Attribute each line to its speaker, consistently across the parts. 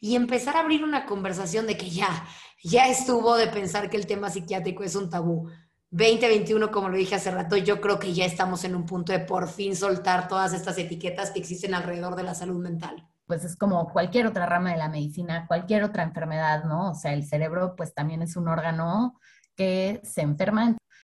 Speaker 1: y empezar a abrir una conversación de que ya, ya estuvo de pensar que el tema psiquiátrico es un tabú. 2021, como lo dije hace rato, yo creo que ya estamos en un punto de por fin soltar todas estas etiquetas que existen alrededor de la salud mental.
Speaker 2: Pues es como cualquier otra rama de la medicina, cualquier otra enfermedad, ¿no? O sea, el cerebro pues también es un órgano que se enferma.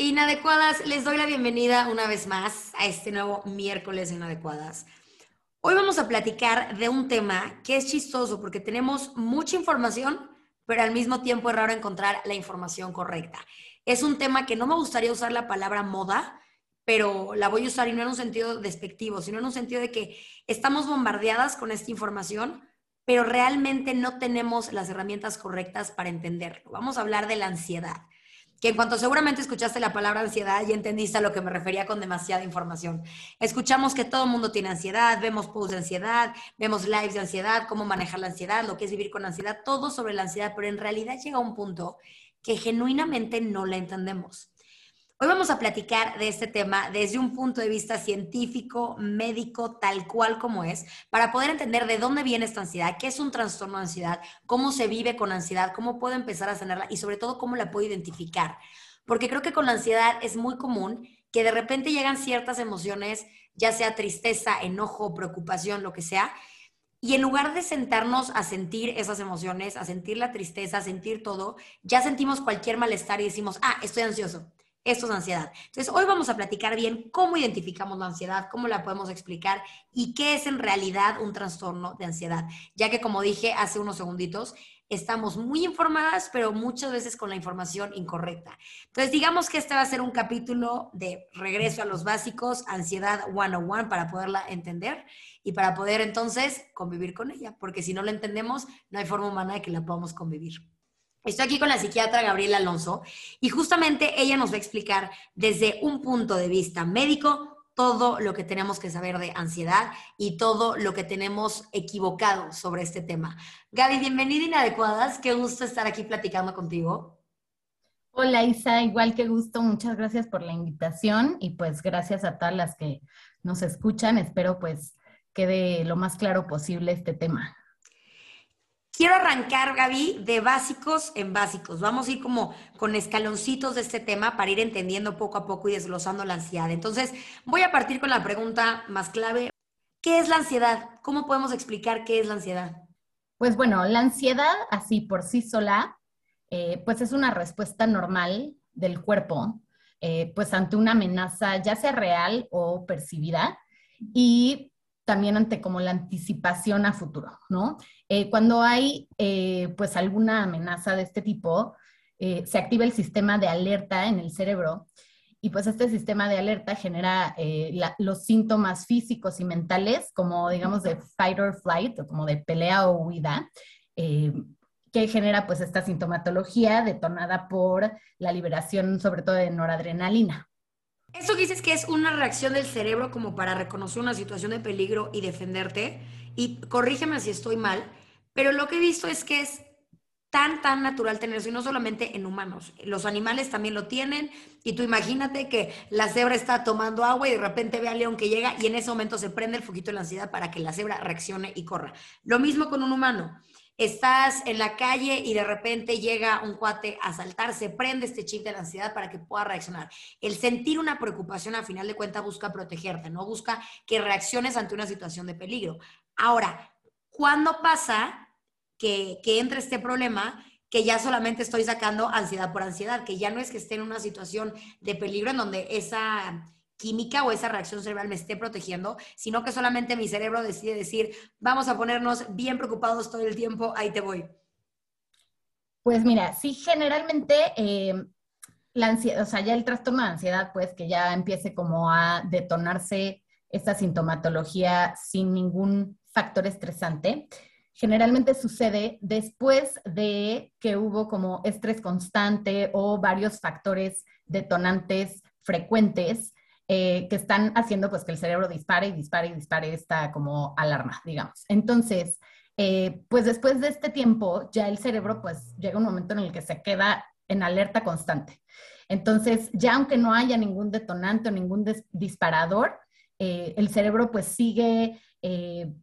Speaker 1: Inadecuadas, les doy la bienvenida una vez más a este nuevo miércoles Inadecuadas. Hoy vamos a platicar de un tema que es chistoso porque tenemos mucha información, pero al mismo tiempo es raro encontrar la información correcta. Es un tema que no me gustaría usar la palabra moda, pero la voy a usar y no en un sentido despectivo, sino en un sentido de que estamos bombardeadas con esta información, pero realmente no tenemos las herramientas correctas para entenderlo. Vamos a hablar de la ansiedad que en cuanto seguramente escuchaste la palabra ansiedad, ya entendiste a lo que me refería con demasiada información. Escuchamos que todo el mundo tiene ansiedad, vemos posts de ansiedad, vemos lives de ansiedad, cómo manejar la ansiedad, lo que es vivir con ansiedad, todo sobre la ansiedad, pero en realidad llega un punto que genuinamente no la entendemos. Hoy vamos a platicar de este tema desde un punto de vista científico, médico, tal cual como es, para poder entender de dónde viene esta ansiedad, qué es un trastorno de ansiedad, cómo se vive con ansiedad, cómo puedo empezar a sanarla y sobre todo cómo la puedo identificar. Porque creo que con la ansiedad es muy común que de repente llegan ciertas emociones, ya sea tristeza, enojo, preocupación, lo que sea, y en lugar de sentarnos a sentir esas emociones, a sentir la tristeza, a sentir todo, ya sentimos cualquier malestar y decimos, ah, estoy ansioso esto es ansiedad. Entonces, hoy vamos a platicar bien cómo identificamos la ansiedad, cómo la podemos explicar y qué es en realidad un trastorno de ansiedad, ya que como dije hace unos segunditos, estamos muy informadas, pero muchas veces con la información incorrecta. Entonces, digamos que este va a ser un capítulo de regreso a los básicos, ansiedad 101 para poderla entender y para poder entonces convivir con ella, porque si no la entendemos, no hay forma humana de que la podamos convivir. Estoy aquí con la psiquiatra Gabriela Alonso y justamente ella nos va a explicar desde un punto de vista médico todo lo que tenemos que saber de ansiedad y todo lo que tenemos equivocado sobre este tema. Gaby, bienvenida Inadecuadas, qué gusto estar aquí platicando contigo.
Speaker 2: Hola Isa, igual que gusto, muchas gracias por la invitación y pues gracias a todas las que nos escuchan, espero pues quede lo más claro posible este tema.
Speaker 1: Quiero arrancar, Gaby, de básicos en básicos. Vamos a ir como con escaloncitos de este tema para ir entendiendo poco a poco y desglosando la ansiedad. Entonces, voy a partir con la pregunta más clave. ¿Qué es la ansiedad? ¿Cómo podemos explicar qué es la ansiedad?
Speaker 2: Pues bueno, la ansiedad así por sí sola, eh, pues es una respuesta normal del cuerpo, eh, pues ante una amenaza, ya sea real o percibida, y también ante como la anticipación a futuro, ¿no? Eh, cuando hay eh, pues alguna amenaza de este tipo, eh, se activa el sistema de alerta en el cerebro y pues este sistema de alerta genera los síntomas físicos y mentales como digamos de fight or flight como de pelea o huida, que genera pues esta sintomatología detonada por la liberación sobre todo de noradrenalina.
Speaker 1: Eso que dices que es una reacción del cerebro como para reconocer una situación de peligro y defenderte. Y corrígeme si estoy mal, pero lo que he visto es que es tan, tan natural tener eso, y no solamente en humanos. Los animales también lo tienen, y tú imagínate que la cebra está tomando agua y de repente ve al león que llega y en ese momento se prende el foquito de la ansiedad para que la cebra reaccione y corra. Lo mismo con un humano estás en la calle y de repente llega un cuate a se prende este chip de la ansiedad para que pueda reaccionar. El sentir una preocupación, a final de cuentas, busca protegerte, no busca que reacciones ante una situación de peligro. Ahora, ¿cuándo pasa que, que entre este problema? que ya solamente estoy sacando ansiedad por ansiedad, que ya no es que esté en una situación de peligro en donde esa química o esa reacción cerebral me esté protegiendo, sino que solamente mi cerebro decide decir, vamos a ponernos bien preocupados todo el tiempo, ahí te voy.
Speaker 2: Pues mira, sí, generalmente eh, la ansiedad, o sea, ya el trastorno de ansiedad, pues que ya empiece como a detonarse esta sintomatología sin ningún factor estresante, generalmente sucede después de que hubo como estrés constante o varios factores detonantes frecuentes eh, que están haciendo pues que el cerebro dispare y dispare y dispare esta como alarma, digamos. Entonces, eh, pues después de este tiempo ya el cerebro pues llega un momento en el que se queda en alerta constante. Entonces, ya aunque no haya ningún detonante o ningún disparador, eh, el cerebro pues sigue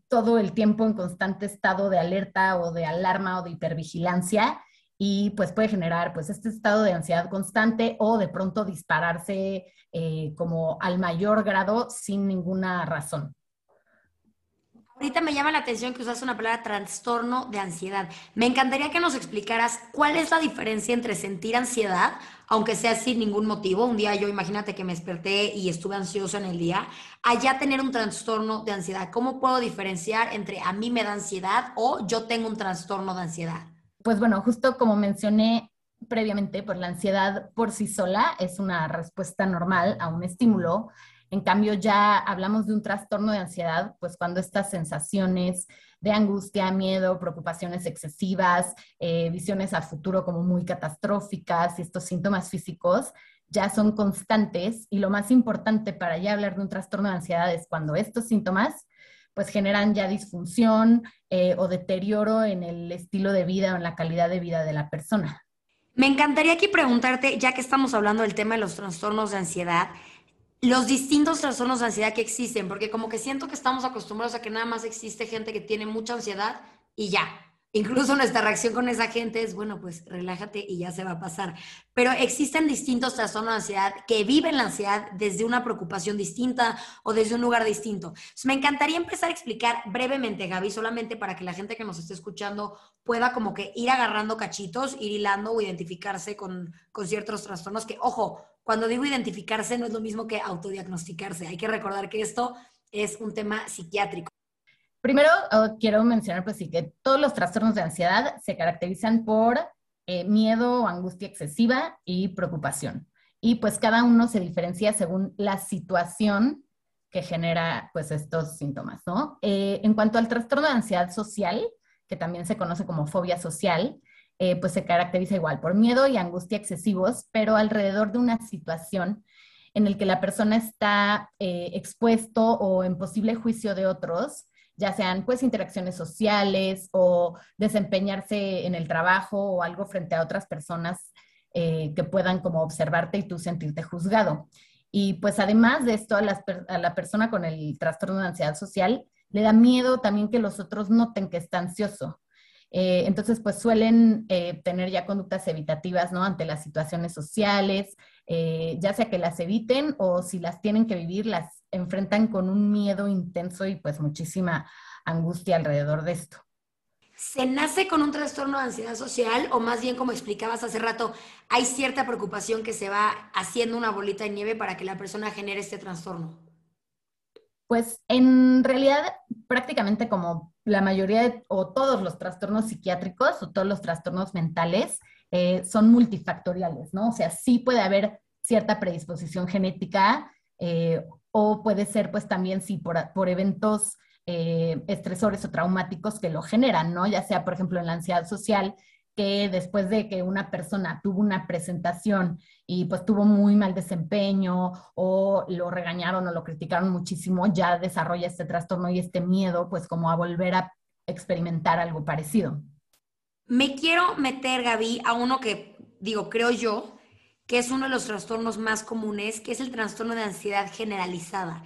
Speaker 2: todo el tiempo en constante estado de alerta o de alarma o de hipervigilancia y pues puede generar pues este estado de ansiedad constante o de pronto dispararse eh, como al mayor grado sin ninguna razón.
Speaker 1: Ahorita me llama la atención que usas una palabra trastorno de ansiedad. Me encantaría que nos explicaras cuál es la diferencia entre sentir ansiedad, aunque sea sin ningún motivo. Un día yo imagínate que me desperté y estuve ansiosa en el día, allá tener un trastorno de ansiedad. ¿Cómo puedo diferenciar entre a mí me da ansiedad o yo tengo un trastorno de ansiedad?
Speaker 2: Pues bueno, justo como mencioné previamente, pues la ansiedad por sí sola es una respuesta normal a un estímulo en cambio, ya hablamos de un trastorno de ansiedad, pues cuando estas sensaciones de angustia, miedo, preocupaciones excesivas, eh, visiones a futuro como muy catastróficas y estos síntomas físicos ya son constantes y lo más importante para ya hablar de un trastorno de ansiedad es cuando estos síntomas pues generan ya disfunción eh, o deterioro en el estilo de vida o en la calidad de vida de la persona.
Speaker 1: Me encantaría aquí preguntarte, ya que estamos hablando del tema de los trastornos de ansiedad, los distintos trastornos de ansiedad que existen, porque como que siento que estamos acostumbrados a que nada más existe gente que tiene mucha ansiedad y ya. Incluso nuestra reacción con esa gente es, bueno, pues relájate y ya se va a pasar. Pero existen distintos trastornos de ansiedad que viven la ansiedad desde una preocupación distinta o desde un lugar distinto. me encantaría empezar a explicar brevemente, Gaby, solamente para que la gente que nos esté escuchando pueda como que ir agarrando cachitos, ir hilando o identificarse con, con ciertos trastornos que, ojo, cuando digo identificarse no es lo mismo que autodiagnosticarse. Hay que recordar que esto es un tema psiquiátrico.
Speaker 2: Primero, oh, quiero mencionar pues sí que todos los trastornos de ansiedad se caracterizan por eh, miedo o angustia excesiva y preocupación. Y pues cada uno se diferencia según la situación que genera pues estos síntomas, ¿no? Eh, en cuanto al trastorno de ansiedad social, que también se conoce como fobia social, eh, pues se caracteriza igual por miedo y angustia excesivos, pero alrededor de una situación en el que la persona está expuesto o en posible juicio de otros, ya sean pues interacciones sociales o desempeñarse en el trabajo o algo frente a otras personas eh, que puedan como observarte y tú sentirte juzgado. Y pues además de esto, a, a la persona con el trastorno de ansiedad social le da miedo también que los otros noten que está ansioso. Eh, entonces, pues suelen eh, tener ya conductas evitativas, ¿no? Ante las situaciones sociales, eh, ya sea que las eviten o si las tienen que vivir, las enfrentan con un miedo intenso y pues muchísima angustia alrededor de esto.
Speaker 1: ¿Se nace con un trastorno de ansiedad social o más bien, como explicabas hace rato, hay cierta preocupación que se va haciendo una bolita de nieve para que la persona genere este trastorno?
Speaker 2: Pues en realidad prácticamente como la mayoría o todos los trastornos psiquiátricos o todos los trastornos mentales eh, son multifactoriales, ¿no? O sea, sí puede haber cierta predisposición genética eh, o puede ser pues también sí por, eventos eh, estresores o traumáticos que lo generan, ¿no? Ya sea, por ejemplo, en la ansiedad social, que después de que una persona tuvo una presentación y pues tuvo muy mal desempeño o lo regañaron o lo criticaron muchísimo, ya desarrolla este trastorno y este miedo pues como a volver a experimentar algo parecido.
Speaker 1: Me quiero meter, Gaby, a uno que digo, creo yo, que es uno de los trastornos más comunes, que es el trastorno de ansiedad generalizada.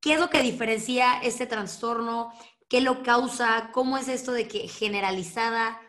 Speaker 1: ¿Qué es lo que diferencia este trastorno? ¿Qué lo causa? ¿Cómo es esto de que generalizada?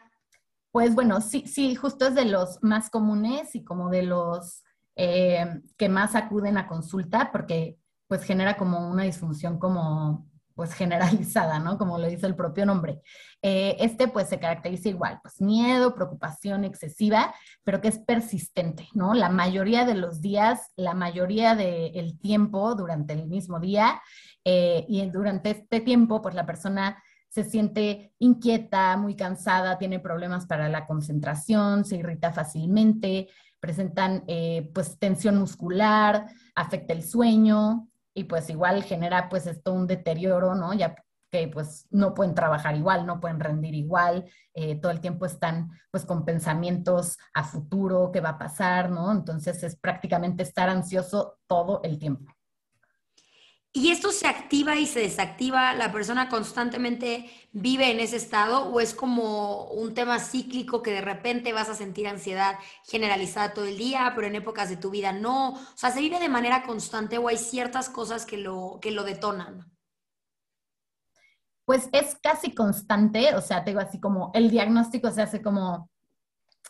Speaker 2: Pues bueno, sí, sí, justo es de los más comunes y como de los eh, que más acuden a consulta porque pues genera como una disfunción como pues generalizada, ¿no? Como lo dice el propio nombre. Eh, este pues se caracteriza igual, pues miedo, preocupación excesiva, pero que es persistente, ¿no? La mayoría de los días, la mayoría del tiempo durante el mismo día eh, y durante este tiempo pues la persona se siente inquieta, muy cansada, tiene problemas para la concentración, se irrita fácilmente, presentan eh, pues tensión muscular, afecta el sueño y pues igual genera pues esto un deterioro, ¿no? Ya que pues no pueden trabajar igual, no pueden rendir igual, eh, todo el tiempo están pues con pensamientos a futuro, qué va a pasar, ¿no? Entonces es prácticamente estar ansioso todo el tiempo.
Speaker 1: ¿Y esto se activa y se desactiva? ¿La persona constantemente vive en ese estado o es como un tema cíclico que de repente vas a sentir ansiedad generalizada todo el día, pero en épocas de tu vida no? O sea, ¿se vive de manera constante o hay ciertas cosas que lo, que lo detonan?
Speaker 2: Pues es casi constante, o sea, tengo así como el diagnóstico se hace como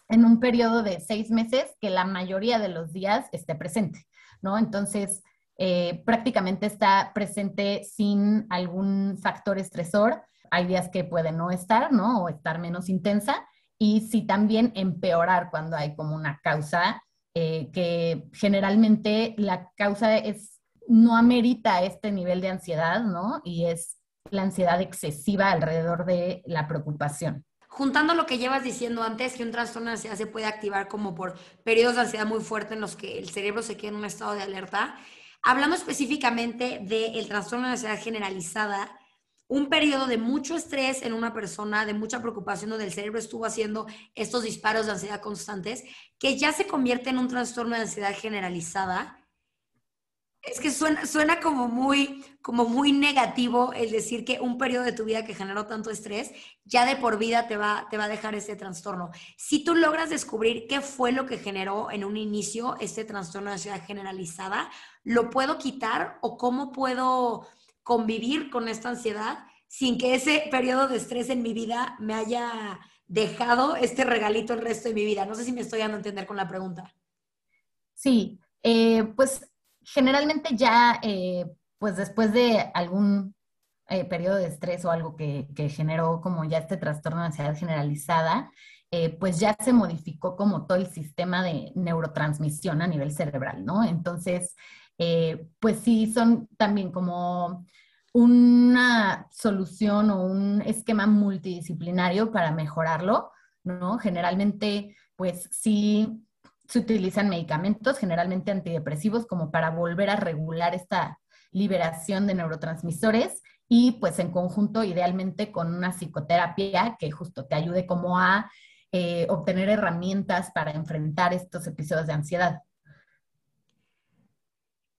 Speaker 2: en un periodo de seis meses que la mayoría de los días esté presente, ¿no? Entonces eh, prácticamente está presente sin algún factor estresor. Hay días que puede no estar, ¿no? O estar menos intensa. Y sí también empeorar cuando hay como una causa eh, que generalmente la causa es, no amerita este nivel de ansiedad, ¿no? Y es la ansiedad excesiva alrededor de la preocupación
Speaker 1: juntando lo que llevas diciendo antes, que un trastorno de ansiedad se puede activar como por periodos de ansiedad muy fuertes en los que el cerebro se queda en un estado de alerta, Hablando específicamente del trastorno de ansiedad generalizada, un periodo de mucho estrés en una persona, de mucha preocupación, donde el cerebro estuvo haciendo estos disparos de ansiedad constantes, que ya se convierte en un trastorno de ansiedad generalizada. Es que suena, suena como, muy, como muy negativo el decir que un periodo de tu vida que generó tanto estrés, ya de por vida te va, te va a dejar ese trastorno. Si tú logras descubrir qué fue lo que generó en un inicio este trastorno de ansiedad generalizada, ¿lo puedo quitar o cómo puedo convivir con esta ansiedad sin que ese periodo de estrés en mi vida me haya dejado este regalito el resto de mi vida? No sé si me estoy dando a entender con la pregunta.
Speaker 2: Sí, eh, pues generalmente ya, eh, pues después de algún eh, periodo de estrés o algo que, que, generó como ya este trastorno de ansiedad generalizada, pues ya se modificó como todo el sistema de neurotransmisión a nivel cerebral, ¿no? Entonces, eh, pues sí son también como una solución o un esquema multidisciplinario para mejorarlo, ¿no? Generalmente, pues sí se utilizan medicamentos, generalmente antidepresivos, como para volver a regular esta liberación de neurotransmisores y pues en conjunto idealmente con una psicoterapia que justo te ayude como a eh, obtener herramientas para enfrentar estos episodios de ansiedad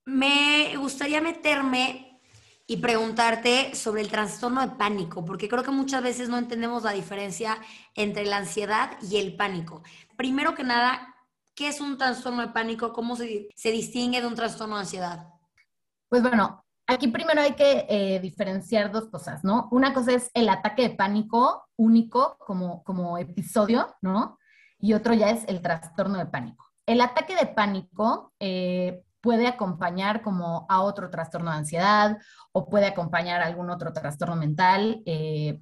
Speaker 1: me gustaría meterme y preguntarte sobre el trastorno de pánico, porque creo que muchas veces no entendemos la diferencia entre la ansiedad y el pánico. Primero que nada, ¿qué es un trastorno de pánico? ¿Cómo se, distingue de un trastorno de ansiedad?
Speaker 2: Pues bueno, aquí primero hay que eh, diferenciar dos cosas, ¿no? Una cosa es el ataque de pánico único como, como episodio, ¿no? Y otro ya es el trastorno de pánico. El ataque de pánico eh, puede acompañar como a otro trastorno de ansiedad o puede acompañar a algún otro trastorno mental eh,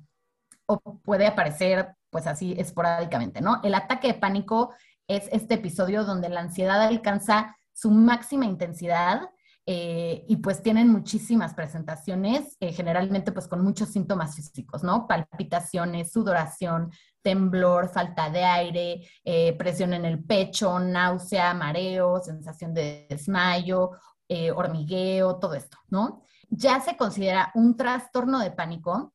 Speaker 2: o puede aparecer pues así esporádicamente, ¿no? El ataque de pánico es este episodio donde la ansiedad alcanza su máxima intensidad eh, y pues tienen muchísimas presentaciones, eh, generalmente pues con muchos síntomas físicos, ¿no? Palpitaciones, sudoración, temblor, falta de aire, eh, presión en el pecho, náusea, mareo, sensación de desmayo, hormigueo, todo esto, ¿no? Ya se considera un trastorno de pánico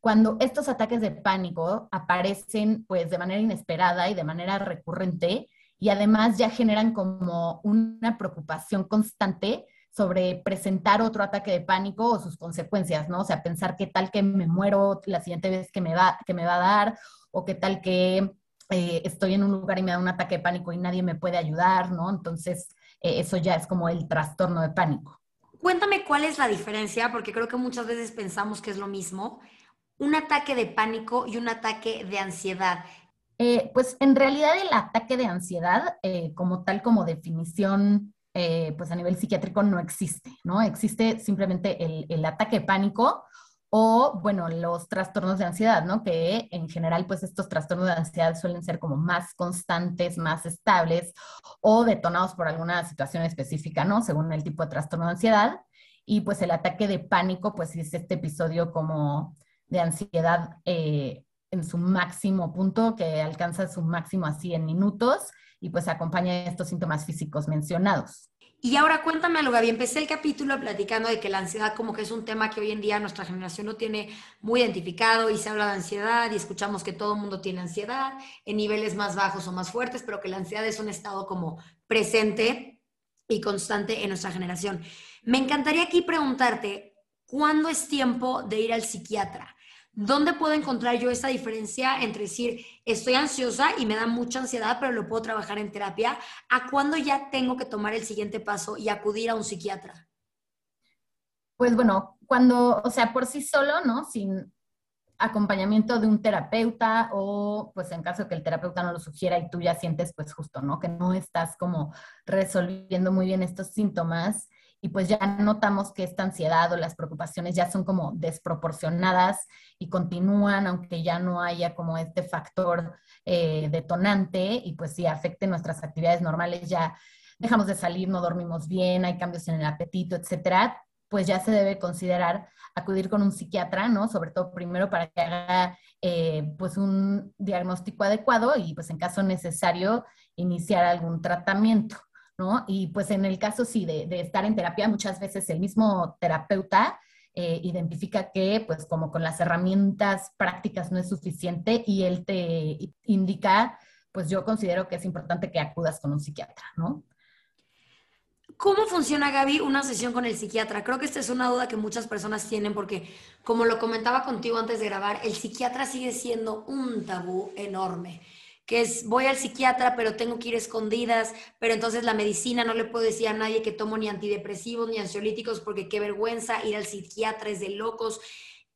Speaker 2: cuando estos ataques de pánico aparecen pues de manera inesperada y de manera recurrente y además ya generan como una preocupación constante sobre presentar otro ataque de pánico o sus consecuencias, ¿no? O sea, pensar qué tal que me muero la siguiente vez que me va, que me va a dar, o qué tal que eh, estoy en un lugar y me da un ataque de pánico y nadie me puede ayudar, ¿no? Entonces, eh, eso ya es como el trastorno de pánico.
Speaker 1: Cuéntame cuál es la diferencia, porque creo que muchas veces pensamos que es lo mismo, un ataque de pánico y un ataque de ansiedad.
Speaker 2: Eh, pues en realidad el ataque de ansiedad, como tal como definición eh, pues a nivel psiquiátrico no existe, ¿no? Existe simplemente el, el, ataque pánico o, bueno, los trastornos de ansiedad, ¿no? Que en general, pues estos trastornos de ansiedad suelen ser como más constantes, más estables o detonados por alguna situación específica, ¿no? Según el tipo de trastorno de ansiedad. Y pues el ataque de pánico, pues es este episodio como de ansiedad eh, en su máximo punto, que alcanza su máximo así en minutos y pues acompaña estos síntomas físicos mencionados.
Speaker 1: Y ahora cuéntame algo, Gaby. Empecé el capítulo platicando de que la ansiedad como que es un tema que hoy en día nuestra generación no tiene muy identificado y se habla de ansiedad y escuchamos que todo el mundo tiene ansiedad en niveles más bajos o más fuertes, pero que la ansiedad es un estado como presente y constante en nuestra generación. Me encantaría aquí preguntarte, ¿cuándo es tiempo de ir al psiquiatra? ¿Dónde puedo encontrar yo esa diferencia entre decir, estoy ansiosa y me da mucha ansiedad, pero lo puedo trabajar en terapia, a cuándo ya tengo que tomar el siguiente paso y acudir a un psiquiatra?
Speaker 2: Pues bueno, cuando, o sea, por sí solo, ¿no? Sin acompañamiento de un terapeuta o pues en caso que el terapeuta no lo sugiera y tú ya sientes pues justo, ¿no? Que no estás como resolviendo muy bien estos síntomas, y pues ya notamos que esta ansiedad o las preocupaciones ya son como desproporcionadas y continúan, aunque ya no haya como este factor eh, detonante y pues si afecte nuestras actividades normales, ya dejamos de salir, no dormimos bien, hay cambios en el apetito, etcétera, pues ya se debe considerar acudir con un psiquiatra, ¿no? Sobre todo primero para que haga eh, pues un diagnóstico adecuado y pues en caso necesario iniciar algún tratamiento. Y pues en el caso sí de, estar en terapia, muchas veces el mismo terapeuta eh, identifica que pues como con las herramientas prácticas no es suficiente y él te indica, pues yo considero que es importante que acudas con un psiquiatra, ¿no?
Speaker 1: ¿Cómo funciona, Gaby, una sesión con el psiquiatra? Creo que esta es una duda que muchas personas tienen porque, como lo comentaba contigo antes de grabar, el psiquiatra sigue siendo un tabú enorme que es voy al psiquiatra, pero tengo que ir escondidas, pero entonces la medicina no le puedo decir a nadie que tomo ni antidepresivos ni ansiolíticos porque qué vergüenza ir al psiquiatra es de locos.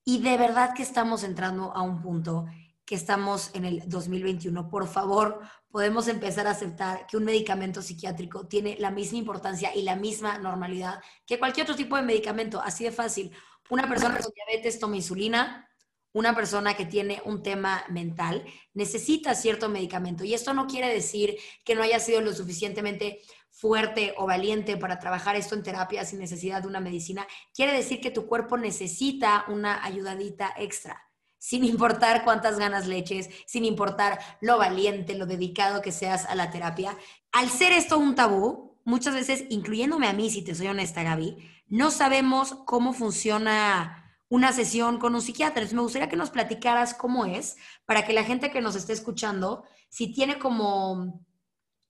Speaker 1: Y de verdad que estamos entrando a un punto que estamos en el 2021. Por favor, podemos empezar a aceptar que un medicamento psiquiátrico tiene la misma importancia y la misma normalidad que cualquier otro tipo de medicamento, así de fácil. Una persona con diabetes toma insulina, una persona que tiene un tema mental necesita cierto medicamento. Y esto no quiere decir que no haya sido lo suficientemente fuerte o valiente para trabajar esto en terapia sin necesidad de una medicina. Quiere decir que tu cuerpo necesita una ayudadita extra, sin importar cuántas ganas le eches, sin importar lo valiente, lo dedicado que seas a la terapia. Al ser esto un tabú, muchas veces, incluyéndome a mí, si te soy honesta, Gaby, no sabemos cómo funciona una sesión con un psiquiatra. Me gustaría que nos platicaras cómo es, para que la gente que nos esté escuchando, si tiene como,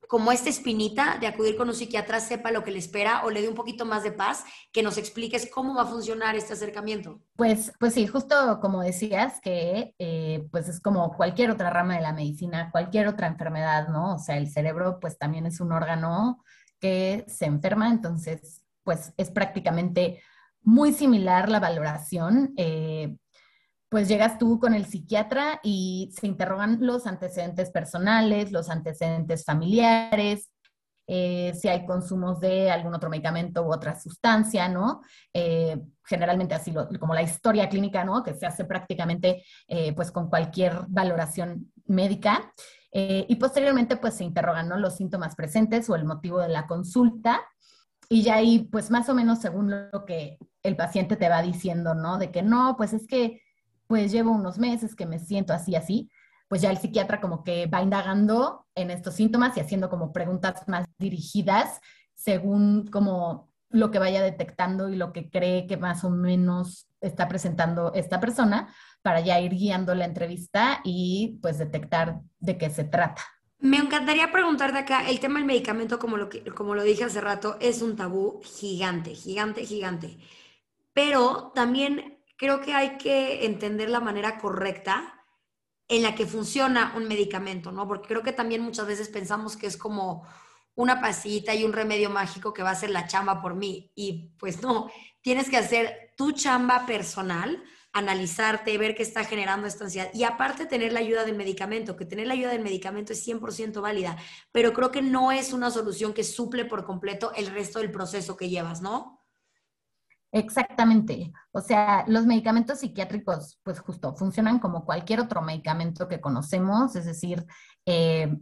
Speaker 1: como esta espinita de acudir con un psiquiatra, sepa lo que le espera o le dé un poquito más de paz, que nos expliques cómo va a funcionar este acercamiento.
Speaker 2: Pues, pues sí, justo como decías, que eh, pues es como cualquier otra rama de la medicina, cualquier otra enfermedad, ¿no? O sea, el cerebro pues también es un órgano que se enferma, entonces pues es prácticamente muy similar la valoración. Eh, pues llegas tú con el psiquiatra y se interrogan los antecedentes personales, los antecedentes familiares, eh, si hay consumos de algún otro medicamento u otra sustancia, ¿no? Eh, generalmente así como la historia clínica, ¿no? Que se hace prácticamente pues con cualquier valoración médica. y posteriormente pues se interrogan. Los síntomas presentes o el motivo de la consulta y ya ahí, pues más o menos según lo que el paciente te va diciendo, ¿no? De que no, pues es que pues llevo unos meses que me siento así, así, pues ya el psiquiatra como que va indagando en estos síntomas y haciendo como preguntas más dirigidas según como lo que vaya detectando y lo que cree que más o menos está presentando esta persona para ya ir guiando la entrevista y pues detectar de qué se trata.
Speaker 1: Me encantaría preguntarte acá, el tema del medicamento, como lo, como lo dije hace rato, es un tabú gigante, gigante, gigante. Pero también creo que hay que entender la manera correcta en la que funciona un medicamento, ¿no? Porque creo que también muchas veces pensamos que es como una pasita y un remedio mágico que va a hacer la chamba por mí. Y pues no, tienes que hacer tu chamba personal analizarte, ver qué está generando esta ansiedad y aparte tener la ayuda del medicamento, que tener la ayuda del medicamento es 100% válida, pero creo que no es una solución que suple por completo el resto del proceso que llevas, ¿no?
Speaker 2: Exactamente. O sea, los medicamentos psiquiátricos, pues justo, funcionan como cualquier otro medicamento que conocemos, es decir, eh,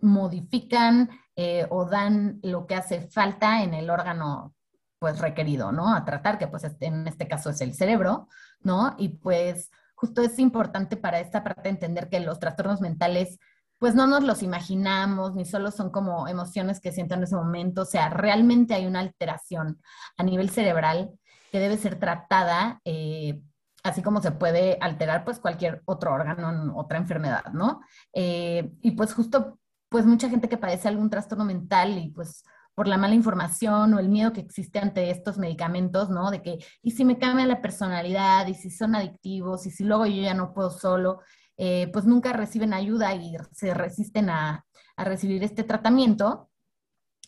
Speaker 2: modifican eh, o dan lo que hace falta en el órgano pues requerido, ¿no? A tratar, que pues en este caso es el cerebro, ¿no? Y pues justo es importante para esta parte entender que los trastornos mentales pues no nos los imaginamos, ni solo son como emociones que siento en ese momento, o sea, realmente hay una alteración a nivel cerebral que debe ser tratada, eh, así como se puede alterar pues cualquier otro órgano otra enfermedad, ¿no? Eh, y pues justo, pues mucha gente que padece algún trastorno mental y pues por la mala información o el miedo que existe ante estos medicamentos, ¿no? De que, ¿y si me cambia la personalidad? ¿Y si son adictivos? ¿Y si luego yo ya no puedo solo? Eh, pues nunca reciben ayuda y se resisten a, recibir este tratamiento.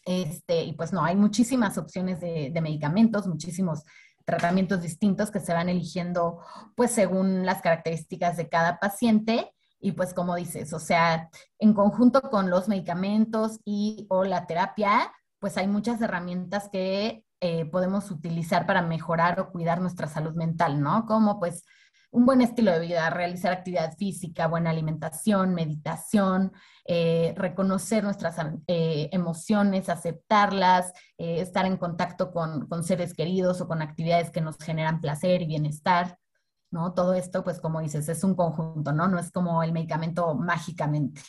Speaker 2: Este, y pues no, hay muchísimas opciones de, de, medicamentos, muchísimos tratamientos distintos que se van eligiendo pues según las características de cada paciente. Y pues como dices, o sea, en conjunto con los medicamentos y o la terapia, pues hay muchas herramientas que eh, podemos utilizar para mejorar o cuidar nuestra salud mental, ¿no? Como pues un buen estilo de vida, realizar actividad física, buena alimentación, meditación, eh, reconocer nuestras eh, emociones, aceptarlas, estar en contacto con, con, seres queridos o con actividades que nos generan placer y bienestar, ¿no? Todo esto, pues como dices, es un conjunto, ¿no? No es como el medicamento mágicamente.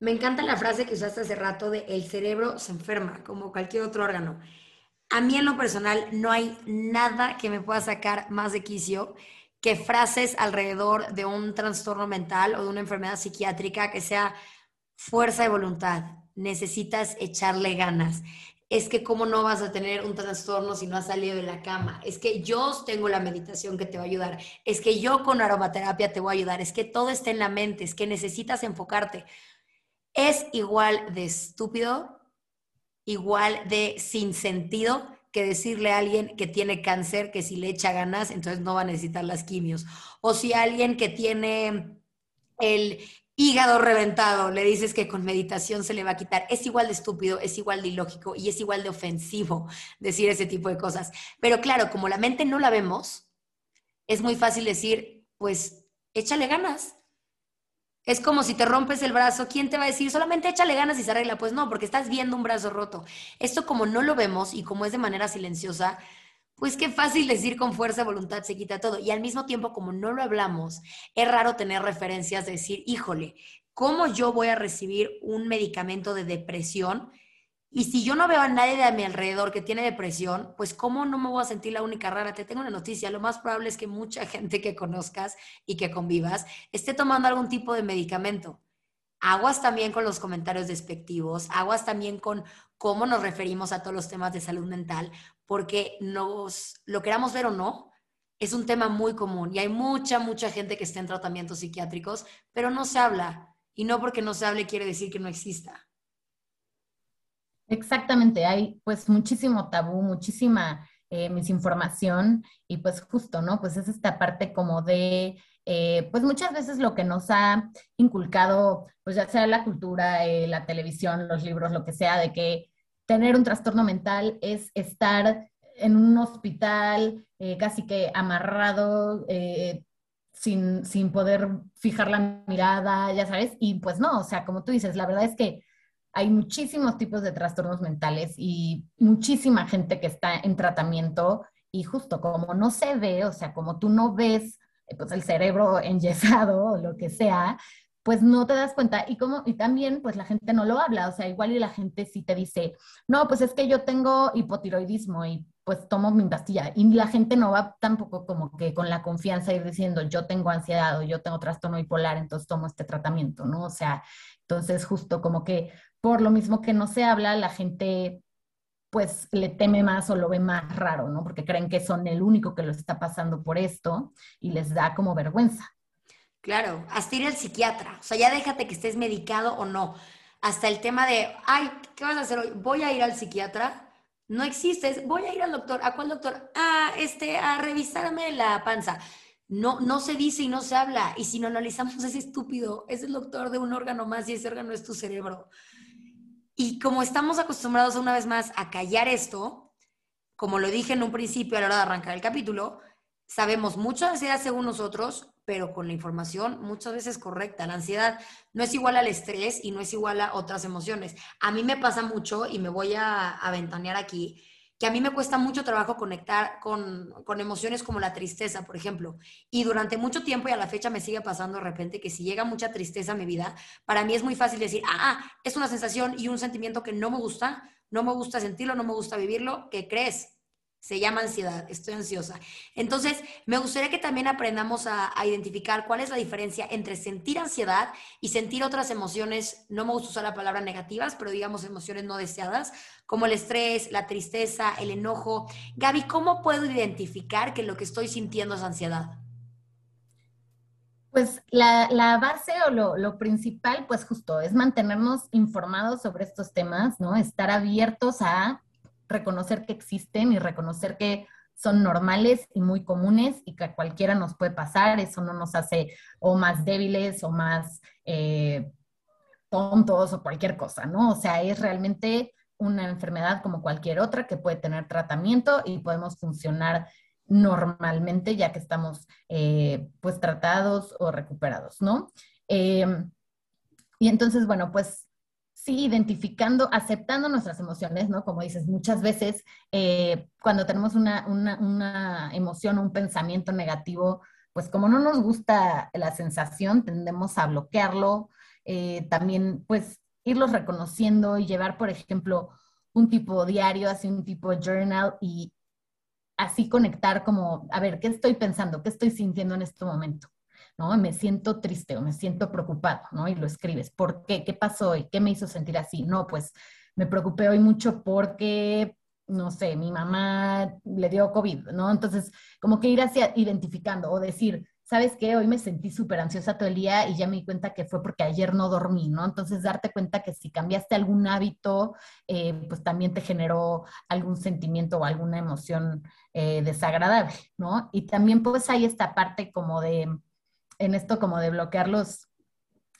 Speaker 1: Me encanta la frase que usaste hace rato de el cerebro se enferma, como cualquier otro órgano. A mí en lo personal no hay nada que me pueda sacar más de quicio que frases alrededor de un trastorno mental o de una enfermedad psiquiátrica que sea fuerza de voluntad. Necesitas echarle ganas. Es que cómo no vas a tener un trastorno si no has salido de la cama. Es que yo tengo la meditación que te va a ayudar. Es que yo con aromaterapia te voy a ayudar. Es que todo está en la mente. Es que necesitas enfocarte es igual de estúpido, igual de sin sentido que decirle a alguien que tiene cáncer que si le echa ganas, entonces no va a necesitar las quimios. O si alguien que tiene el hígado reventado, le dices que con meditación se le va a quitar. Es igual de estúpido, es igual de ilógico y es igual de ofensivo decir ese tipo de cosas. Pero claro, como la mente no la vemos, es muy fácil decir, pues échale ganas, es como si te rompes el brazo, ¿quién te va a decir? Solamente échale ganas y se arregla. Pues no, porque estás viendo un brazo roto. Esto como no lo vemos y como es de manera silenciosa, pues qué fácil decir con fuerza voluntad se quita todo. Y al mismo tiempo, como no lo hablamos, es raro tener referencias de decir, híjole, ¿cómo yo voy a recibir un medicamento de depresión y si yo no veo a nadie de mi alrededor que tiene depresión, pues ¿cómo no me voy a sentir la única rara? Te tengo una noticia, lo más probable es que mucha gente que conozcas y que convivas esté tomando algún tipo de medicamento. Aguas también con los comentarios despectivos, aguas también con cómo nos referimos a todos los temas de salud mental, porque nos, lo queramos ver o no, es un tema muy común y hay mucha, mucha gente que está en tratamientos psiquiátricos, pero no se habla. Y no porque no se hable quiere decir que no exista.
Speaker 2: Exactamente, hay pues muchísimo tabú, muchísima eh, misinformación y pues justo, ¿no? Pues es esta parte como de, eh, pues muchas veces lo que nos ha inculcado, pues ya sea la cultura, eh, la televisión, los libros, lo que sea, de que tener un trastorno mental es estar en un hospital casi que amarrado, sin, sin poder fijar la mirada, ya sabes, y pues no, o sea, como tú dices, la verdad es que hay muchísimos tipos de trastornos mentales y muchísima gente que está en tratamiento y justo como no se ve, o sea, como tú no ves eh, pues el cerebro enyesado o lo que sea, pues no te das cuenta y como y también pues la gente no lo habla, o sea, igual y la gente sí te dice, "No, pues es que yo tengo hipotiroidismo y pues tomo mi pastilla." Y la gente no va tampoco como que con la confianza ir diciendo, "Yo tengo ansiedad o yo tengo trastorno bipolar, entonces tomo este tratamiento", ¿no? O sea, entonces justo como que por lo mismo que no se habla, la gente pues le teme más o lo ve más raro, ¿no? Porque creen que son el único que lo está pasando por esto y les da como vergüenza.
Speaker 1: Claro, hasta ir al psiquiatra. O sea, ya déjate que estés medicado o no. Hasta el tema de, ay, ¿qué vas a hacer hoy? Voy a ir al psiquiatra. No existe. Voy a ir al doctor. ¿A cuál doctor? Ah, este, a revisarme la panza. No, no se dice y no se habla. Y si no analizamos, es estúpido. Es el doctor de un órgano más y ese órgano es tu cerebro. Y como estamos acostumbrados una vez más a callar esto, como lo dije en un principio a la hora de arrancar el capítulo, sabemos mucho de ansiedad según nosotros, pero con la información muchas veces correcta. La ansiedad no es igual al estrés y no es igual a otras emociones. A mí me pasa mucho y me voy a, a ventanear aquí que a mí me cuesta mucho trabajo conectar con, con, emociones como la tristeza, por ejemplo. Y durante mucho tiempo y a la fecha me sigue pasando de repente que si llega mucha tristeza a mi vida, para mí es muy fácil decir, ah, ah es una sensación y un sentimiento que no me gusta, no me gusta sentirlo, no me gusta vivirlo, ¿qué crees? Se llama ansiedad, estoy ansiosa. Entonces, me gustaría que también aprendamos a, identificar cuál es la diferencia entre sentir ansiedad y sentir otras emociones, no me gusta usar la palabra negativas, pero digamos emociones no deseadas, como el estrés, la tristeza, el enojo. Gaby, ¿cómo puedo identificar que lo que estoy sintiendo es ansiedad?
Speaker 2: Pues la, base o lo, principal, pues justo, es mantenernos informados sobre estos temas, ¿no? Estar abiertos a reconocer que existen y reconocer que son normales y muy comunes y que a cualquiera nos puede pasar. Eso no nos hace o más débiles o más eh, tontos o cualquier cosa, ¿no? O sea, es realmente una enfermedad como cualquier otra que puede tener tratamiento y podemos funcionar normalmente ya que estamos eh, pues tratados o recuperados, ¿no? Eh, y entonces, bueno, pues identificando, aceptando nuestras emociones, ¿no? Como dices, muchas veces eh, cuando tenemos una, una, una emoción, un pensamiento negativo, pues como no nos gusta la sensación, tendemos a bloquearlo. Eh, también, pues, irlos reconociendo y llevar, por ejemplo, un tipo diario, así un tipo journal y así conectar como, a ver, ¿qué estoy pensando? ¿Qué estoy sintiendo en este momento? ¿No? Me siento triste o me siento preocupado, ¿no? Y lo escribes. ¿Por qué? ¿Qué pasó hoy? ¿Qué me hizo sentir así? No, pues me preocupé hoy mucho porque, no sé, mi mamá le dio COVID, ¿no? Entonces, como que ir hacia identificando o decir, ¿sabes qué? Hoy me sentí súper ansiosa todo el día y ya me di cuenta que fue porque ayer no dormí, ¿no? Entonces, darte cuenta que si cambiaste algún hábito, eh, pues también te generó algún sentimiento o alguna emoción eh, desagradable, ¿no? Y también pues hay esta parte como de en esto como de bloquear los,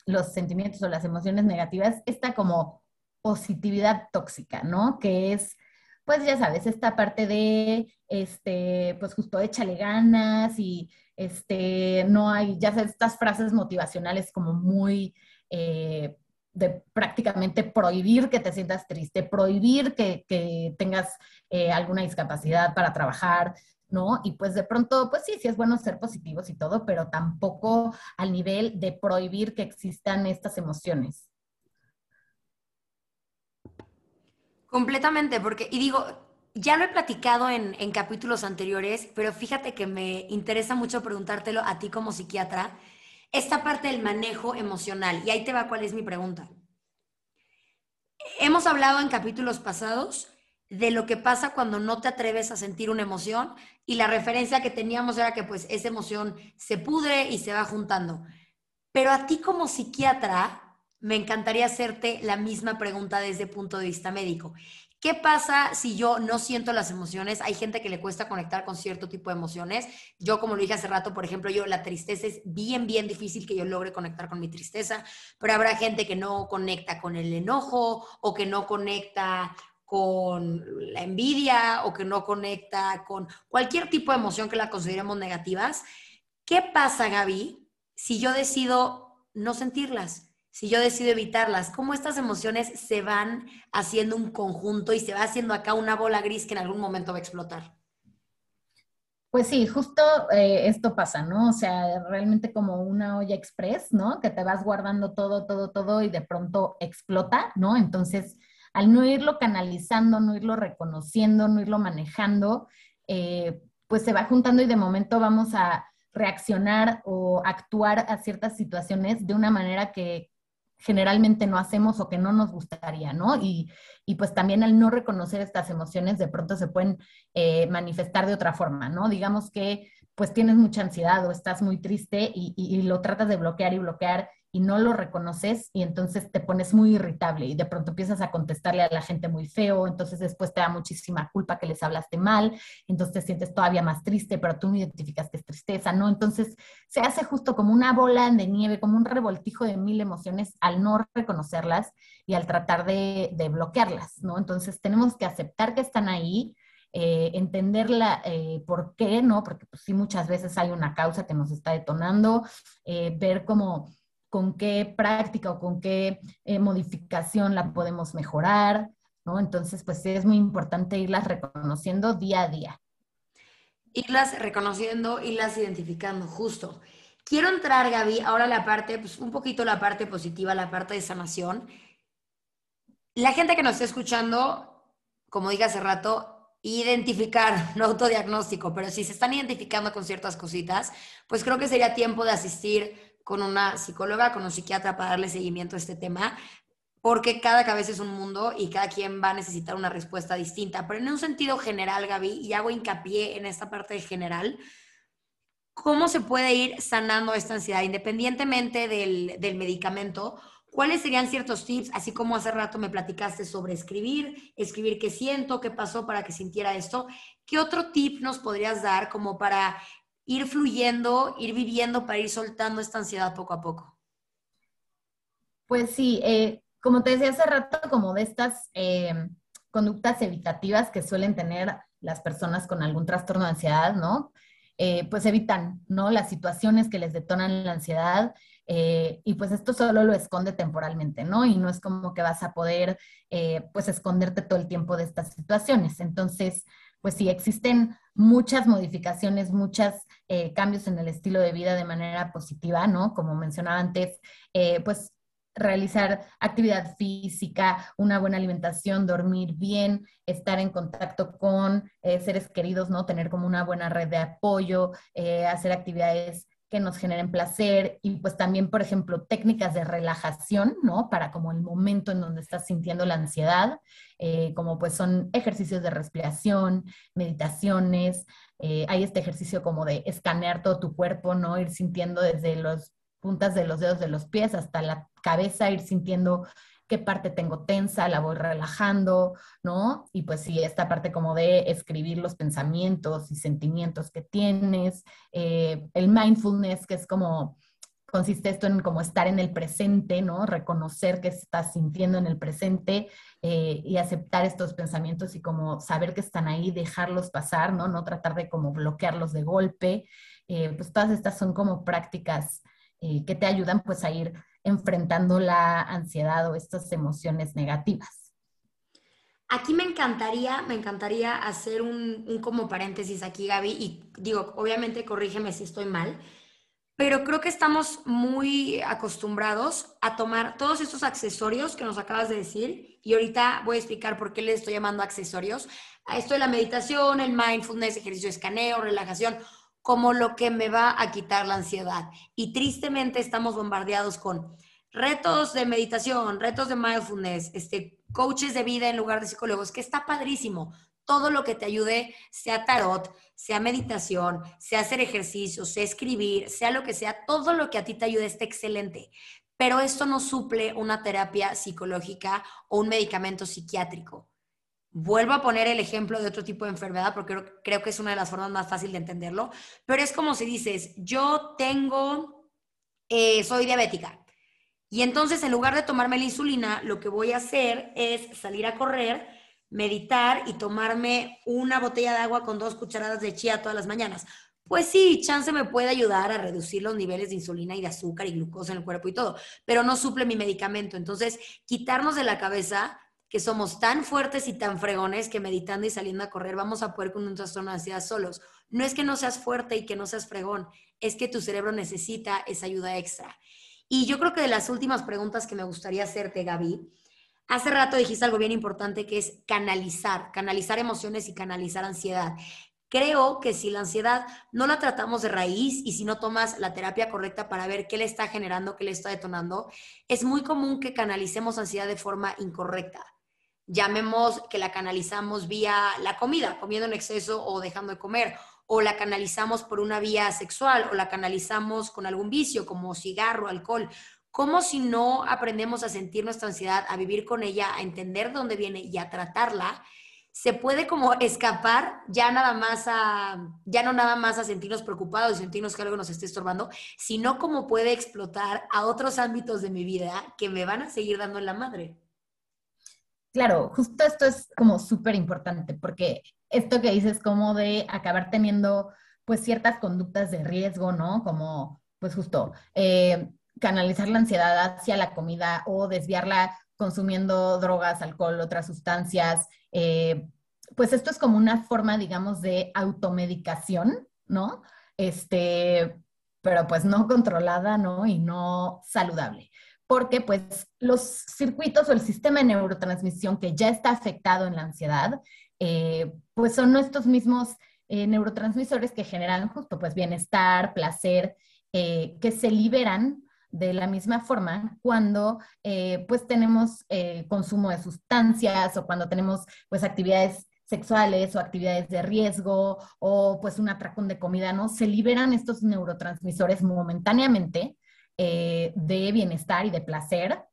Speaker 2: los sentimientos o las emociones negativas, esta como positividad tóxica, ¿no? Que es, pues ya sabes, esta parte de, este, pues justo échale ganas y, este, no hay, ya estas frases motivacionales como muy, eh, de prácticamente prohibir que te sientas triste, prohibir que, que tengas eh, alguna discapacidad para trabajar, ¿no? Y pues de pronto, pues sí, sí es bueno ser positivos y todo, pero tampoco al nivel de prohibir que existan estas emociones.
Speaker 1: Completamente, porque, y digo, ya lo he platicado en, en, capítulos anteriores, pero fíjate que me interesa mucho preguntártelo a ti como psiquiatra, esta parte del manejo emocional. Y ahí te va cuál es mi pregunta. Hemos hablado en capítulos pasados de lo que pasa cuando no te atreves a sentir una emoción y la referencia que teníamos era que pues esa emoción se pudre y se va juntando. Pero a ti como psiquiatra me encantaría hacerte la misma pregunta desde el punto de vista médico. ¿Qué pasa si yo no siento las emociones? Hay gente que le cuesta conectar con cierto tipo de emociones. Yo, como lo dije hace rato, por ejemplo, yo la tristeza es bien, bien difícil que yo logre conectar con mi tristeza, pero habrá gente que no conecta con el enojo o que no conecta con la envidia o que no conecta con cualquier tipo de emoción que la consideremos negativas. ¿Qué pasa, Gaby, si yo decido no sentirlas? Si yo decido evitarlas, ¿cómo estas emociones se van haciendo un conjunto y se va haciendo acá una bola gris que en algún momento va a explotar?
Speaker 2: Pues sí, justo eh, esto pasa, ¿no? O sea, realmente como una olla express, ¿no? Que te vas guardando todo, todo, todo y de pronto explota, ¿no? Entonces, al no irlo canalizando, no irlo reconociendo, no irlo manejando, eh, pues se va juntando y de momento vamos a reaccionar o actuar a ciertas situaciones de una manera que generalmente no hacemos o que no nos gustaría, ¿no? Y, pues también al no reconocer estas emociones de pronto se pueden eh, manifestar de otra forma, ¿no? Digamos que pues tienes mucha ansiedad o estás muy triste y, y lo tratas de bloquear y bloquear y no lo reconoces y entonces te pones muy irritable y de pronto empiezas a contestarle a la gente muy feo, entonces después te da muchísima culpa que les hablaste mal, entonces te sientes todavía más triste, pero tú no identificas que es tristeza, ¿no? Entonces se hace justo como una bola de nieve, como un revoltijo de mil emociones al no reconocerlas y al tratar de, bloquearlas, ¿no? Entonces tenemos que aceptar que están ahí, eh, entenderla eh, por qué, ¿no? Porque pues sí, muchas veces hay una causa que nos está detonando, eh, ver cómo con qué práctica o con qué eh, modificación la podemos mejorar, ¿no? Entonces, pues es muy importante irlas reconociendo día a día.
Speaker 1: Irlas reconociendo, irlas identificando, justo. Quiero entrar, Gaby, ahora la parte, pues un poquito la parte positiva, la parte de sanación. La gente que nos está escuchando, como dije hace rato, identificar, no autodiagnóstico, pero si se están identificando con ciertas cositas, pues creo que sería tiempo de asistir con una psicóloga, con un psiquiatra para darle seguimiento a este tema, porque cada cabeza es un mundo y cada quien va a necesitar una respuesta distinta. Pero en un sentido general, Gaby, y hago hincapié en esta parte general, ¿cómo se puede ir sanando esta ansiedad independientemente del, del medicamento? ¿Cuáles serían ciertos tips, así como hace rato me platicaste sobre escribir, escribir qué siento, qué pasó para que sintiera esto? ¿Qué otro tip nos podrías dar como para ir fluyendo, ir viviendo, para ir soltando esta ansiedad poco a poco?
Speaker 2: Pues sí, eh, como te decía hace rato, como de estas eh, conductas evitativas que suelen tener las personas con algún trastorno de ansiedad, ¿no? Eh, pues evitan, ¿no? Las situaciones que les detonan la ansiedad y pues esto solo lo esconde temporalmente, ¿no? Y no es como que vas a poder, pues, esconderte todo el tiempo de estas situaciones. Entonces, pues sí, existen muchas modificaciones, muchos eh, cambios en el estilo de vida de manera positiva, ¿no? Como mencionaba antes, pues realizar actividad física, una buena alimentación, dormir bien, estar en contacto con seres queridos, ¿no? Tener como una buena red de apoyo, hacer actividades que nos generen placer y pues también, por ejemplo, técnicas de relajación, ¿no? Para como el momento en donde estás sintiendo la ansiedad, eh, como pues son ejercicios de respiración, meditaciones, eh, hay este ejercicio como de escanear todo tu cuerpo, ¿no? Ir sintiendo desde las puntas de los dedos de los pies hasta la cabeza, ir sintiendo qué parte tengo tensa, la voy relajando, ¿no? Y pues sí, esta parte como de escribir los pensamientos y sentimientos que tienes, eh, el mindfulness, que es como, consiste esto en como estar en el presente, ¿no? Reconocer que estás sintiendo en el presente eh, y aceptar estos pensamientos y como saber que están ahí, dejarlos pasar, ¿no? No tratar de como bloquearlos de golpe. Eh, pues todas estas son como prácticas que te ayudan pues a ir enfrentando la ansiedad o estas emociones negativas.
Speaker 1: Aquí me encantaría, me encantaría hacer un, como paréntesis aquí, Gaby, y digo, obviamente corrígeme si estoy mal, pero creo que estamos muy acostumbrados a tomar todos estos accesorios que nos acabas de decir, y ahorita voy a explicar por qué les estoy llamando accesorios, a esto de la meditación, el mindfulness, ejercicio de escaneo, relajación, como lo que me va a quitar la ansiedad. Y tristemente estamos bombardeados con retos de meditación, retos de mindfulness, este, coaches de vida en lugar de psicólogos, que está padrísimo. Todo lo que te ayude, sea tarot, sea meditación, sea hacer ejercicio, sea escribir, sea lo que sea, todo lo que a ti te ayude está excelente. Pero esto no suple una terapia psicológica o un medicamento psiquiátrico. Vuelvo a poner el ejemplo de otro tipo de enfermedad porque creo, que es una de las formas más fáciles de entenderlo, pero es como si dices, yo tengo, eh, soy diabética y entonces en lugar de tomarme la insulina, lo que voy a hacer es salir a correr, meditar y tomarme una botella de agua con dos cucharadas de chía todas las mañanas. Pues sí, chance me puede ayudar a reducir los niveles de insulina y de azúcar y glucosa en el cuerpo y todo, pero no suple mi medicamento. Entonces, quitarnos de la cabeza que somos tan fuertes y tan fregones que meditando y saliendo a correr vamos a poder con un trastorno de ansiedad solos. No es que no seas fuerte y que no seas fregón, es que tu cerebro necesita esa ayuda extra. Y yo creo que de las últimas preguntas que me gustaría hacerte, Gaby, hace rato dijiste algo bien importante que es canalizar, canalizar emociones y canalizar ansiedad. Creo que si la ansiedad no la tratamos de raíz y si no tomas la terapia correcta para ver qué le está generando, qué le está detonando, es muy común que canalicemos ansiedad de forma incorrecta llamemos que la canalizamos vía la comida, comiendo en exceso o dejando de comer, o la canalizamos por una vía sexual, o la canalizamos con algún vicio como cigarro, alcohol. Como si no aprendemos a sentir nuestra ansiedad, a vivir con ella, a entender dónde viene y a tratarla, se puede como escapar ya nada más a, ya no nada más a sentirnos preocupados sentirnos que algo nos esté estorbando, sino como puede explotar a otros ámbitos de mi vida que me van a seguir dando en la madre.
Speaker 2: Claro, justo esto es como súper importante, porque esto que dices como de acabar teniendo pues ciertas conductas de riesgo, ¿no? Como pues justo eh, canalizar la ansiedad hacia la comida o desviarla consumiendo drogas, alcohol, otras sustancias. Eh, pues esto es como una forma, digamos, de automedicación, ¿no? Este, pero pues no controlada, ¿no? Y no saludable. Porque pues los circuitos o el sistema de neurotransmisión que ya está afectado en la ansiedad, eh, pues son estos mismos eh, neurotransmisores que generan justo pues bienestar, placer, eh, que se liberan de la misma forma cuando pues tenemos consumo de sustancias o cuando tenemos pues actividades sexuales o actividades de riesgo o pues un atracón de comida, ¿no? Se liberan estos neurotransmisores momentáneamente eh, de bienestar y de placer,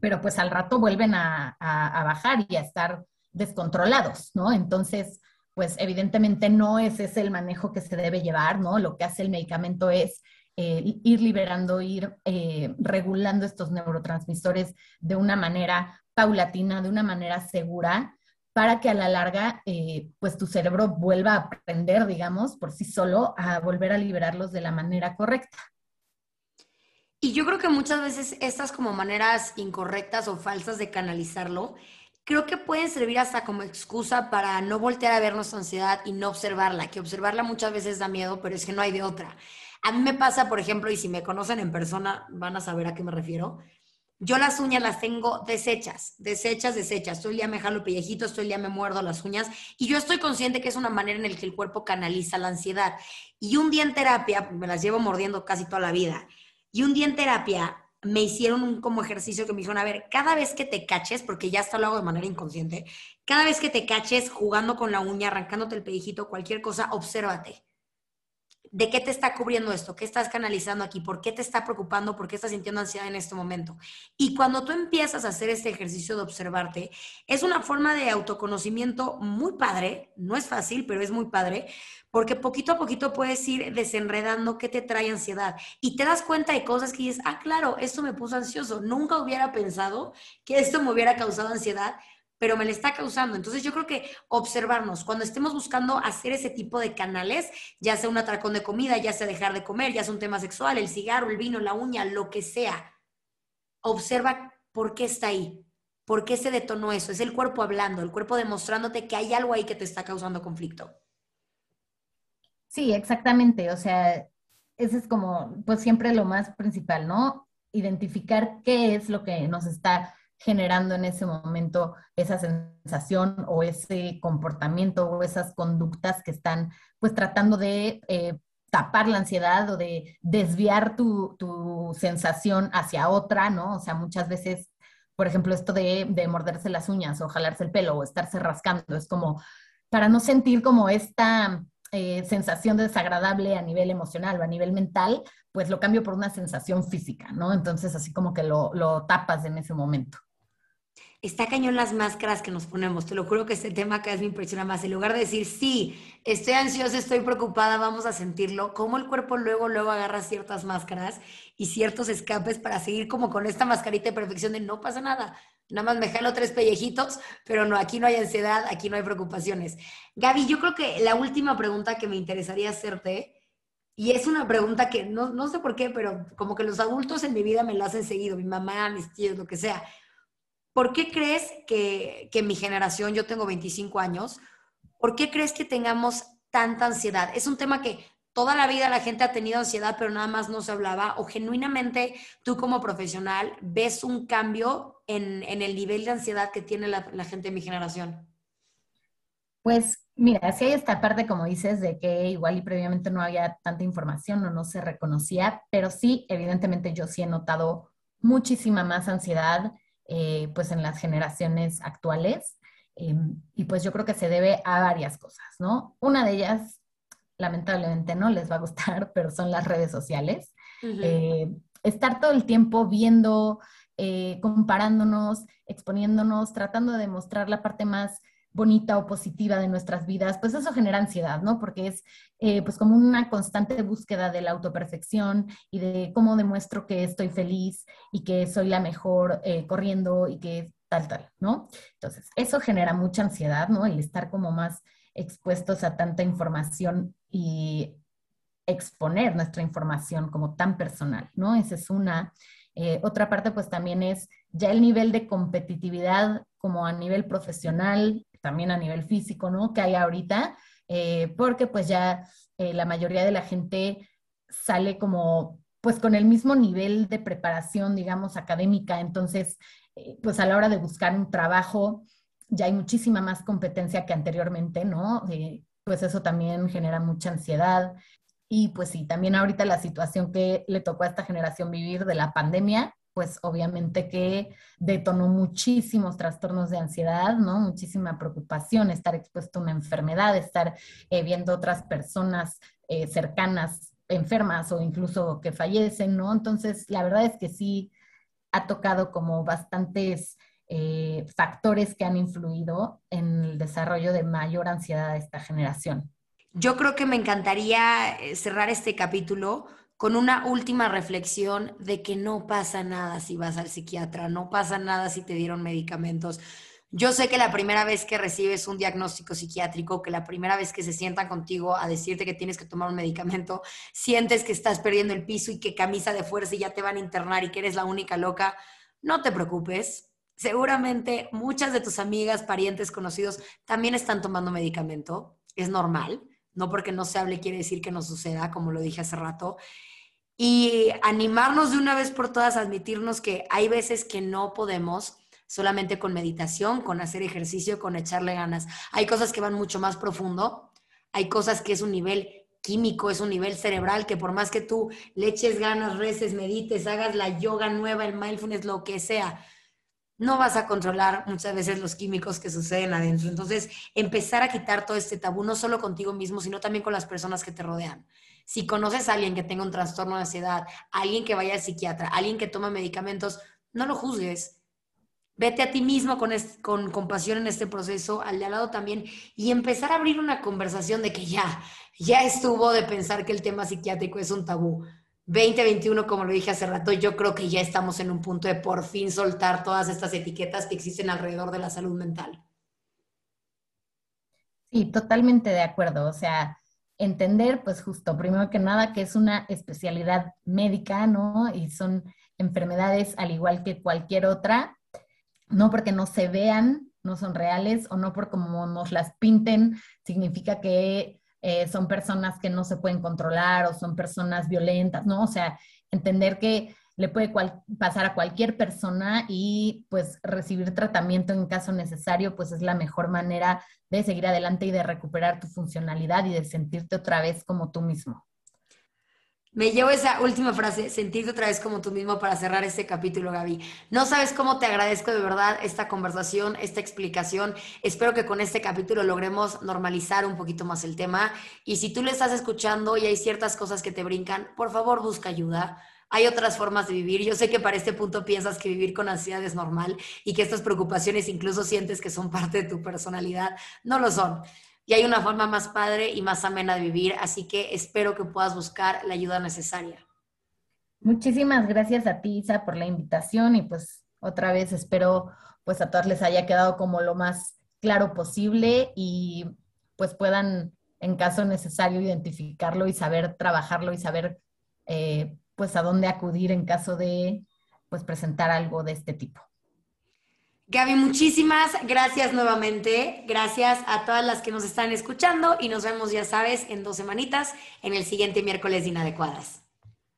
Speaker 2: pero pues al rato vuelven a, bajar y a estar descontrolados, ¿no? Entonces, pues evidentemente no ese es el manejo que se debe llevar, ¿no? Lo que hace el medicamento es eh, ir liberando, ir eh, regulando estos neurotransmisores de una manera paulatina, de una manera segura, para que a la larga, eh, pues tu cerebro vuelva a aprender, digamos, por sí solo, a volver a liberarlos de la manera correcta.
Speaker 1: Y yo creo que muchas veces estas como maneras incorrectas o falsas de canalizarlo, creo que pueden servir hasta como excusa para no voltear a ver nuestra ansiedad y no observarla, que observarla muchas veces da miedo, pero es que no hay de otra. A mí me pasa, por ejemplo, y si me conocen en persona, van a saber a qué me refiero yo las uñas las tengo deshechas, deshechas, deshechas. Todo el día me jalo pellejitos, todo el día me muerdo las uñas y yo estoy consciente que es una manera en la que el cuerpo canaliza la ansiedad. Y un día en terapia, me las llevo mordiendo casi toda la vida, y un día en terapia me hicieron un como ejercicio que me dijeron, a ver, cada vez que te caches, porque ya hasta lo hago de manera inconsciente, cada vez que te caches jugando con la uña, arrancándote el pellejito, cualquier cosa, obsérvate ¿De qué te está cubriendo esto? ¿Qué estás canalizando aquí? ¿Por qué te está preocupando? ¿Por qué estás sintiendo ansiedad en este momento? Y cuando tú empiezas a hacer este ejercicio de observarte, es una forma de autoconocimiento muy padre, no es fácil, pero es muy padre, porque poquito a poquito puedes ir desenredando qué te trae ansiedad y te das cuenta de cosas que dices, ah, claro, esto me puso ansioso, nunca hubiera pensado que esto me hubiera causado ansiedad, pero me le está causando. Entonces yo creo que observarnos, cuando estemos buscando hacer ese tipo de canales, ya sea un atracón de comida, ya sea dejar de comer, ya sea un tema sexual, el cigarro, el vino, la uña, lo que sea, observa por qué está ahí, por qué se detonó eso. Es el cuerpo hablando, el cuerpo demostrándote que hay algo ahí que te está causando conflicto.
Speaker 2: Sí, exactamente. O sea, ese es como, pues siempre lo más principal, ¿no? Identificar qué es lo que nos está generando en ese momento esa sensación o ese comportamiento o esas conductas que están pues tratando de eh, tapar la ansiedad o de desviar tu, sensación hacia otra, ¿no? O sea, muchas veces, por ejemplo, esto de, morderse las uñas o jalarse el pelo o estarse rascando, es como para no sentir como esta eh, sensación desagradable a nivel emocional o a nivel mental, pues lo cambio por una sensación física, ¿no? Entonces, así como que lo, lo tapas en ese momento
Speaker 1: está cañón las máscaras que nos ponemos. Te lo juro que este tema cada vez me impresiona más. En lugar de decir, sí, estoy ansiosa, estoy preocupada, vamos a sentirlo, cómo el cuerpo luego, luego agarra ciertas máscaras y ciertos escapes para seguir como con esta mascarita de perfección de no pasa nada. Nada más me jalo tres pellejitos, pero no, aquí no hay ansiedad, aquí no hay preocupaciones. Gaby, yo creo que la última pregunta que me interesaría hacerte, y es una pregunta que no, no sé por qué, pero como que los adultos en mi vida me la hacen seguido, mi mamá, mis tíos, lo que sea ¿Por qué crees que, que mi generación, yo tengo 25 años, ¿por qué crees que tengamos tanta ansiedad? Es un tema que toda la vida la gente ha tenido ansiedad, pero nada más no se hablaba, o genuinamente tú como profesional ves un cambio en, en el nivel de ansiedad que tiene la, gente de mi generación.
Speaker 2: Pues mira, si hay esta parte, como dices, de que igual y previamente no había tanta información o no se reconocía, pero sí, evidentemente yo sí he notado muchísima más ansiedad. Eh, pues en las generaciones actuales. Em, y pues yo creo que se debe a varias cosas, ¿no? Una de ellas, lamentablemente no les va a gustar, pero son las redes sociales. Eh, estar todo el tiempo viendo, eh, comparándonos, exponiéndonos, tratando de demostrar la parte más bonita o positiva de nuestras vidas, pues eso genera ansiedad, ¿no? Porque es eh, pues como una constante búsqueda de la autoperfección y de cómo demuestro que estoy feliz y que soy la mejor eh, corriendo y que tal, tal, ¿no? Entonces, eso genera mucha ansiedad, ¿no? El estar como más expuestos a tanta información y exponer nuestra información como tan personal, ¿no? Esa es una. Eh, otra parte pues también es ya el nivel de competitividad como a nivel profesional, también a nivel físico, ¿no? Que hay ahorita, eh, porque pues ya eh, la mayoría de la gente sale como pues con el mismo nivel de preparación, digamos, académica, entonces pues a la hora de buscar un trabajo ya hay muchísima más competencia que anteriormente, ¿no? pues eso también genera mucha ansiedad. Y pues sí, también ahorita la situación que le tocó a esta generación vivir de la pandemia, pues obviamente que detonó muchísimos trastornos de ansiedad, ¿no? Muchísima preocupación, estar expuesto a una enfermedad, estar eh, viendo otras personas eh, cercanas enfermas o incluso que fallecen, ¿no? Entonces, la verdad es que sí ha tocado como bastantes eh, factores que han influido en el desarrollo de mayor ansiedad de esta generación.
Speaker 1: Yo creo que me encantaría eh, cerrar este capítulo con una última reflexión de que no pasa nada si vas al psiquiatra, no pasa nada si te dieron medicamentos. Yo sé que la primera vez que recibes un diagnóstico psiquiátrico, que la primera vez que se sientan contigo a decirte que tienes que tomar un medicamento, sientes que estás perdiendo el piso y que camisa de fuerza y ya te van a internar y que eres la única loca, no te preocupes. Seguramente muchas de tus amigas, parientes, conocidos también están tomando medicamento. Es normal. No porque no se hable quiere decir que no suceda, como lo dije hace rato. Y animarnos de una vez por todas a admitirnos que hay veces que no podemos solamente con meditación, con hacer ejercicio, con echarle ganas. Hay cosas que van mucho más profundo, hay cosas que es un nivel químico, es un nivel cerebral, que por más que tú le eches ganas, reces, medites, hagas la yoga nueva, el mindfulness, lo que sea, no vas a controlar muchas veces los químicos que suceden adentro. Entonces, empezar a quitar todo este tabú, no solo contigo mismo, sino también con las personas que te rodean. Si conoces a alguien que tenga un trastorno de ansiedad, alguien que vaya al psiquiatra, alguien que toma medicamentos, no lo juzgues. Vete a ti mismo con, con compasión en este proceso, al de al lado también, y empezar a abrir una conversación de que ya, ya estuvo de pensar que el tema psiquiátrico es un tabú 2021, como lo dije hace rato, yo creo que ya estamos en un punto de por fin soltar todas estas etiquetas que existen alrededor de la salud mental.
Speaker 2: Sí, totalmente de acuerdo. O sea, entender, pues justo, primero que nada, que es una especialidad médica, ¿no? Y son enfermedades al igual que cualquier otra, no porque no se vean, no son reales, o no por como nos las pinten, significa que eh, son personas que no se pueden controlar o son personas violentas, ¿no? O sea, entender que le puede pasar a cualquier persona y pues recibir tratamiento en caso necesario, pues es la mejor manera de seguir adelante y de recuperar tu funcionalidad y de sentirte otra vez como tú mismo.
Speaker 1: Me llevo esa última frase, sentirte otra vez como tú mismo para cerrar este capítulo, Gaby. No sabes cómo te agradezco de verdad esta conversación, esta explicación. Espero que con este capítulo logremos normalizar un poquito más el tema. Y si tú le estás escuchando y hay ciertas cosas que te brincan, por favor busca ayuda. Hay otras formas de vivir. Yo sé que para este punto piensas que vivir con ansiedad es normal y que estas preocupaciones incluso sientes que son parte de tu personalidad. No lo son y hay una forma más padre y más amena de vivir, así que espero que puedas buscar la ayuda necesaria.
Speaker 2: Muchísimas gracias a ti, Isa, por la invitación y pues otra vez espero pues a todas les haya quedado como lo más claro posible y pues puedan en caso necesario identificarlo y saber trabajarlo y saber eh, pues a dónde acudir en caso de pues presentar algo de este tipo.
Speaker 1: Gaby, muchísimas gracias nuevamente. Gracias a todas las que nos están escuchando y nos vemos, ya sabes, en dos semanitas en el siguiente miércoles de Inadecuadas.